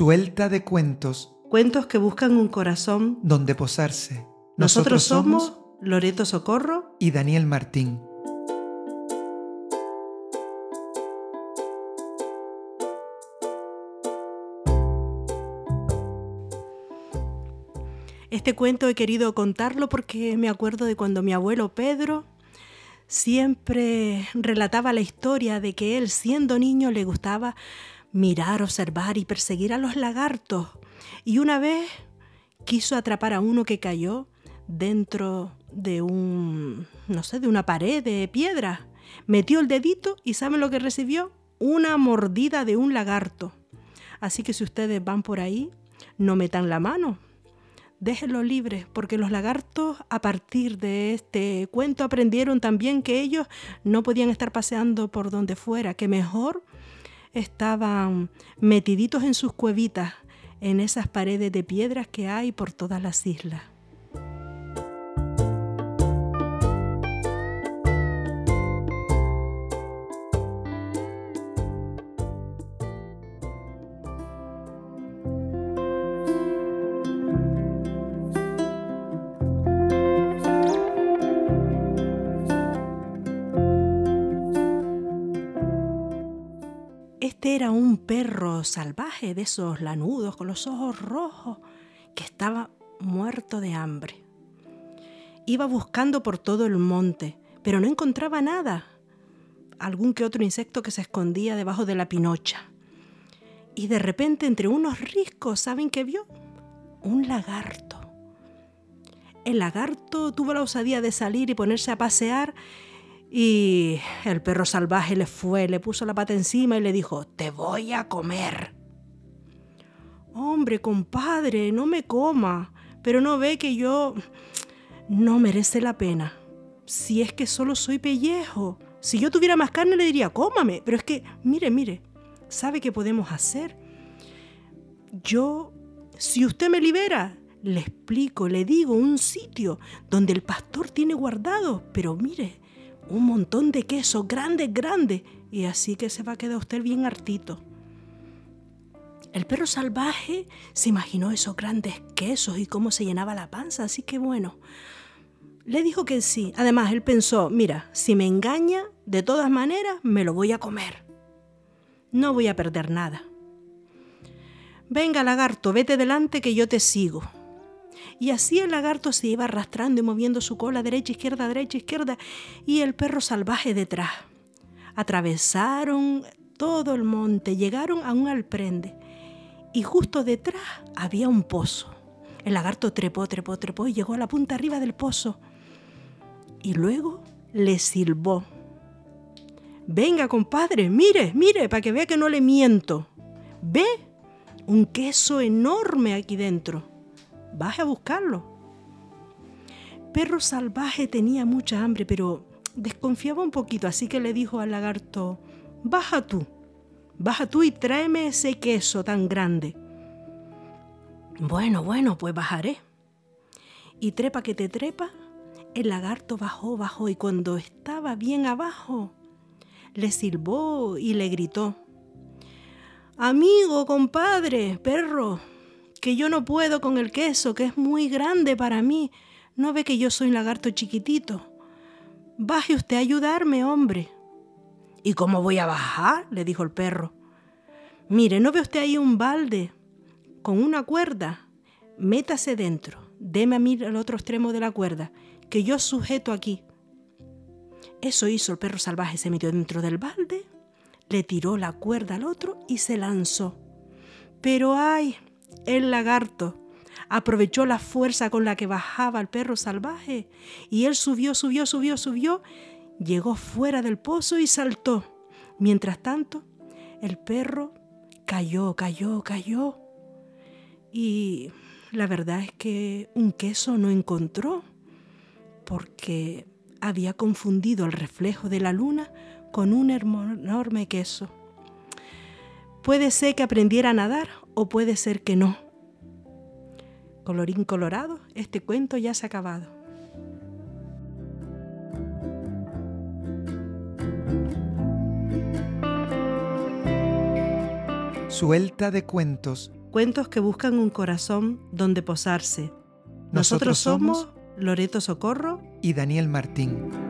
Suelta de cuentos. Cuentos que buscan un corazón donde posarse. Nosotros, Nosotros somos Loreto Socorro y Daniel Martín. Este cuento he querido contarlo porque me acuerdo de cuando mi abuelo Pedro siempre relataba la historia de que él, siendo niño, le gustaba mirar, observar y perseguir a los lagartos. Y una vez quiso atrapar a uno que cayó dentro de un, no sé, de una pared de piedra. Metió el dedito y ¿sabe lo que recibió? Una mordida de un lagarto. Así que si ustedes van por ahí, no metan la mano, déjenlo libre, porque los lagartos a partir de este cuento aprendieron también que ellos no podían estar paseando por donde fuera, que mejor estaban metiditos en sus cuevitas, en esas paredes de piedras que hay por todas las islas. Este era un perro salvaje de esos lanudos con los ojos rojos que estaba muerto de hambre. Iba buscando por todo el monte, pero no encontraba nada. Algún que otro insecto que se escondía debajo de la pinocha. Y de repente entre unos riscos, ¿saben qué vio? Un lagarto. El lagarto tuvo la osadía de salir y ponerse a pasear y el perro salvaje le fue, le puso la pata encima y le dijo, te voy a comer. Hombre, compadre, no me coma, pero no ve que yo no merece la pena. Si es que solo soy pellejo. Si yo tuviera más carne le diría, cómame. Pero es que, mire, mire, ¿sabe qué podemos hacer? Yo, si usted me libera, le explico, le digo un sitio donde el pastor tiene guardado. Pero mire, un montón de queso, grande, grande, y así que se va a quedar usted bien hartito. El perro salvaje se imaginó esos grandes quesos y cómo se llenaba la panza, así que bueno, le dijo que sí. Además, él pensó, mira, si me engaña, de todas maneras, me lo voy a comer. No voy a perder nada. Venga, lagarto, vete delante que yo te sigo. Y así el lagarto se iba arrastrando y moviendo su cola derecha, izquierda, derecha, izquierda, y el perro salvaje detrás. Atravesaron todo el monte, llegaron a un alprende, y justo detrás había un pozo. El lagarto trepó, trepó, trepó y llegó a la punta arriba del pozo. Y luego le silbó. Venga, compadre, mire, mire, para que vea que no le miento. ¿Ve? Un queso enorme aquí dentro baje a buscarlo. Perro salvaje tenía mucha hambre, pero desconfiaba un poquito, así que le dijo al lagarto, baja tú, baja tú y tráeme ese queso tan grande. Bueno, bueno, pues bajaré. Y trepa que te trepa, el lagarto bajó, bajó y cuando estaba bien abajo, le silbó y le gritó, Amigo, compadre, perro, que yo no puedo con el queso, que es muy grande para mí. ¿No ve que yo soy un lagarto chiquitito? Baje usted a ayudarme, hombre. ¿Y cómo voy a bajar? le dijo el perro. Mire, ¿no ve usted ahí un balde con una cuerda? Métase dentro, deme a mí el otro extremo de la cuerda, que yo sujeto aquí. Eso hizo el perro salvaje, se metió dentro del balde, le tiró la cuerda al otro y se lanzó. Pero ay, el lagarto aprovechó la fuerza con la que bajaba el perro salvaje y él subió, subió, subió, subió, llegó fuera del pozo y saltó. Mientras tanto, el perro cayó, cayó, cayó. Y la verdad es que un queso no encontró porque había confundido el reflejo de la luna con un enorme queso. Puede ser que aprendiera a nadar o puede ser que no. Colorín colorado, este cuento ya se ha acabado. Suelta de cuentos. Cuentos que buscan un corazón donde posarse. Nosotros, somos Loreto Socorro y Daniel Martín.